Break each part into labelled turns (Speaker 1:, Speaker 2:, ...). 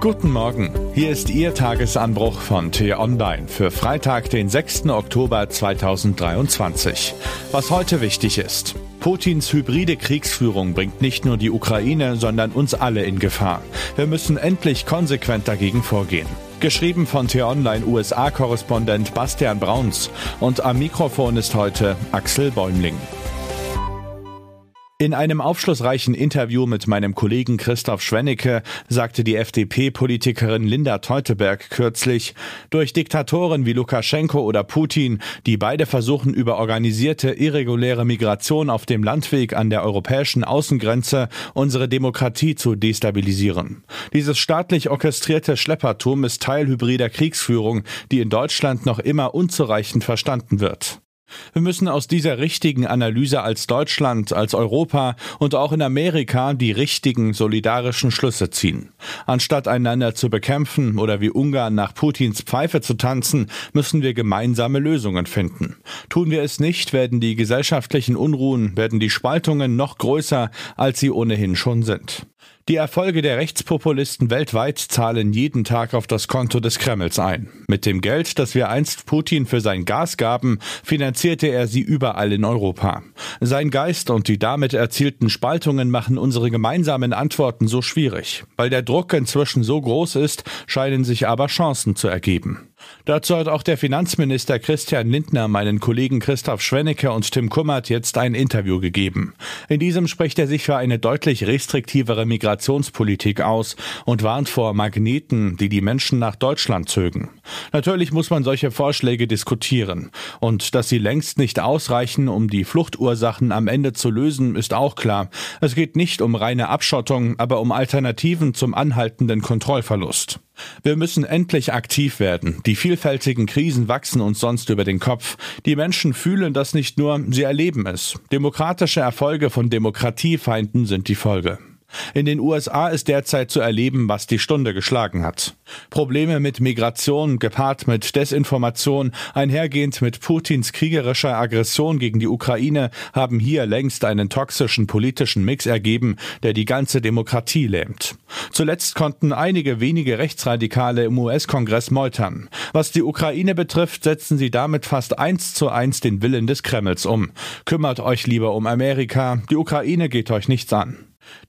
Speaker 1: Guten Morgen, hier ist Ihr Tagesanbruch von T-Online für Freitag, den 6. Oktober 2023. Was heute wichtig ist. Putins hybride Kriegsführung bringt nicht nur die Ukraine, sondern uns alle in Gefahr. Wir müssen endlich konsequent dagegen vorgehen. Geschrieben von T-Online USA-Korrespondent Bastian Brauns und am Mikrofon ist heute Axel Bäumling. In einem aufschlussreichen Interview mit meinem Kollegen Christoph Schwennecke sagte die FDP-Politikerin Linda Teuteberg kürzlich, durch Diktatoren wie Lukaschenko oder Putin, die beide versuchen, über organisierte, irreguläre Migration auf dem Landweg an der europäischen Außengrenze unsere Demokratie zu destabilisieren. Dieses staatlich orchestrierte Schleppertum ist Teil hybrider Kriegsführung, die in Deutschland noch immer unzureichend verstanden wird. Wir müssen aus dieser richtigen Analyse als Deutschland, als Europa und auch in Amerika die richtigen solidarischen Schlüsse ziehen. Anstatt einander zu bekämpfen oder wie Ungarn nach Putins Pfeife zu tanzen, müssen wir gemeinsame Lösungen finden. Tun wir es nicht, werden die gesellschaftlichen Unruhen, werden die Spaltungen noch größer, als sie ohnehin schon sind. Die Erfolge der Rechtspopulisten weltweit zahlen jeden Tag auf das Konto des Kremls ein. Mit dem Geld, das wir einst Putin für sein Gas gaben, finanzierte er sie überall in Europa. Sein Geist und die damit erzielten Spaltungen machen unsere gemeinsamen Antworten so schwierig. Weil der Druck inzwischen so groß ist, scheinen sich aber Chancen zu ergeben. Dazu hat auch der Finanzminister Christian Lindner meinen Kollegen Christoph Schwennecke und Tim Kummert jetzt ein Interview gegeben. In diesem spricht er sich für eine deutlich restriktivere Migrationspolitik aus und warnt vor Magneten, die die Menschen nach Deutschland zögen. Natürlich muss man solche Vorschläge diskutieren. Und dass sie längst nicht ausreichen, um die Fluchtursachen am Ende zu lösen, ist auch klar. Es geht nicht um reine Abschottung, aber um Alternativen zum anhaltenden Kontrollverlust. Wir müssen endlich aktiv werden. Die vielfältigen Krisen wachsen uns sonst über den Kopf. Die Menschen fühlen das nicht nur, sie erleben es. Demokratische Erfolge von Demokratiefeinden sind die Folge. In den USA ist derzeit zu erleben, was die Stunde geschlagen hat. Probleme mit Migration gepaart mit Desinformation, einhergehend mit Putins kriegerischer Aggression gegen die Ukraine, haben hier längst einen toxischen politischen Mix ergeben, der die ganze Demokratie lähmt. Zuletzt konnten einige wenige Rechtsradikale im US-Kongress meutern. Was die Ukraine betrifft, setzen sie damit fast eins zu eins den Willen des Kremls um. Kümmert euch lieber um Amerika, die Ukraine geht euch nichts an.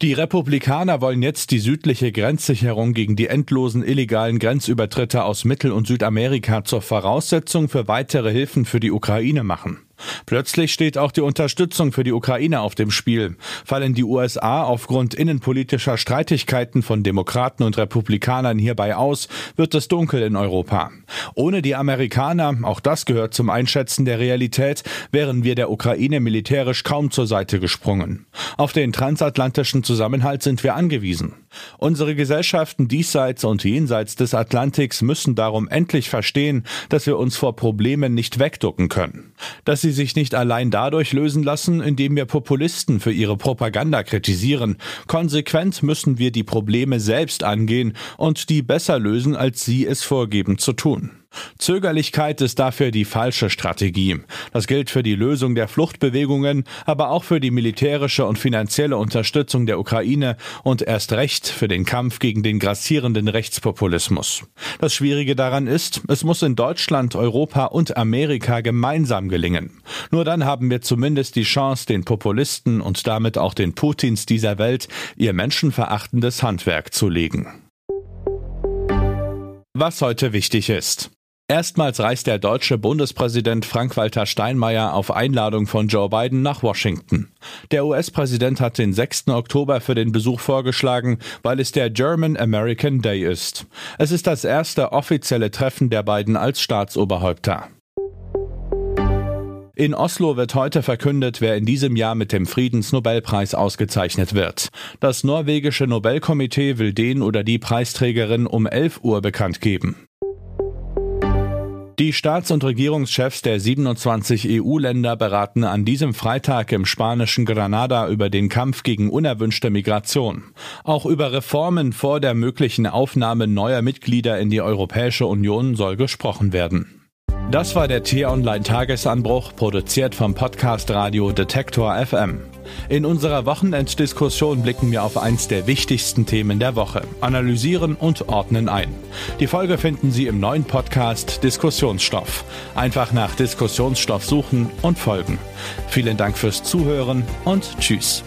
Speaker 1: Die Republikaner wollen jetzt die südliche Grenzsicherung gegen die endlosen illegalen Grenzübertritte aus Mittel- und Südamerika zur Voraussetzung für weitere Hilfen für die Ukraine machen. Plötzlich steht auch die Unterstützung für die Ukraine auf dem Spiel. Fallen die USA aufgrund innenpolitischer Streitigkeiten von Demokraten und Republikanern hierbei aus, wird es dunkel in Europa. Ohne die Amerikaner, auch das gehört zum Einschätzen der Realität, wären wir der Ukraine militärisch kaum zur Seite gesprungen. Auf den transatlantischen Zusammenhalt sind wir angewiesen. Unsere Gesellschaften diesseits und jenseits des Atlantiks müssen darum endlich verstehen, dass wir uns vor Problemen nicht wegducken können. Dass sie sich nicht allein dadurch lösen lassen, indem wir Populisten für ihre Propaganda kritisieren. Konsequent müssen wir die Probleme selbst angehen und die besser lösen, als sie es vorgeben zu tun. Zögerlichkeit ist dafür die falsche Strategie. Das gilt für die Lösung der Fluchtbewegungen, aber auch für die militärische und finanzielle Unterstützung der Ukraine und erst recht für den Kampf gegen den grassierenden Rechtspopulismus. Das Schwierige daran ist, es muss in Deutschland, Europa und Amerika gemeinsam gelingen. Nur dann haben wir zumindest die Chance, den Populisten und damit auch den Putins dieser Welt ihr menschenverachtendes Handwerk zu legen. Was heute wichtig ist. Erstmals reist der deutsche Bundespräsident Frank-Walter Steinmeier auf Einladung von Joe Biden nach Washington. Der US-Präsident hat den 6. Oktober für den Besuch vorgeschlagen, weil es der German American Day ist. Es ist das erste offizielle Treffen der beiden als Staatsoberhäupter. In Oslo wird heute verkündet, wer in diesem Jahr mit dem Friedensnobelpreis ausgezeichnet wird. Das norwegische Nobelkomitee will den oder die Preisträgerin um 11 Uhr bekannt geben. Die Staats- und Regierungschefs der 27 EU-Länder beraten an diesem Freitag im spanischen Granada über den Kampf gegen unerwünschte Migration. Auch über Reformen vor der möglichen Aufnahme neuer Mitglieder in die Europäische Union soll gesprochen werden. Das war der T-Online Tagesanbruch, produziert vom Podcast Radio Detektor FM. In unserer Wochenenddiskussion blicken wir auf eins der wichtigsten Themen der Woche, analysieren und ordnen ein. Die Folge finden Sie im neuen Podcast Diskussionsstoff. Einfach nach Diskussionsstoff suchen und folgen. Vielen Dank fürs Zuhören und Tschüss.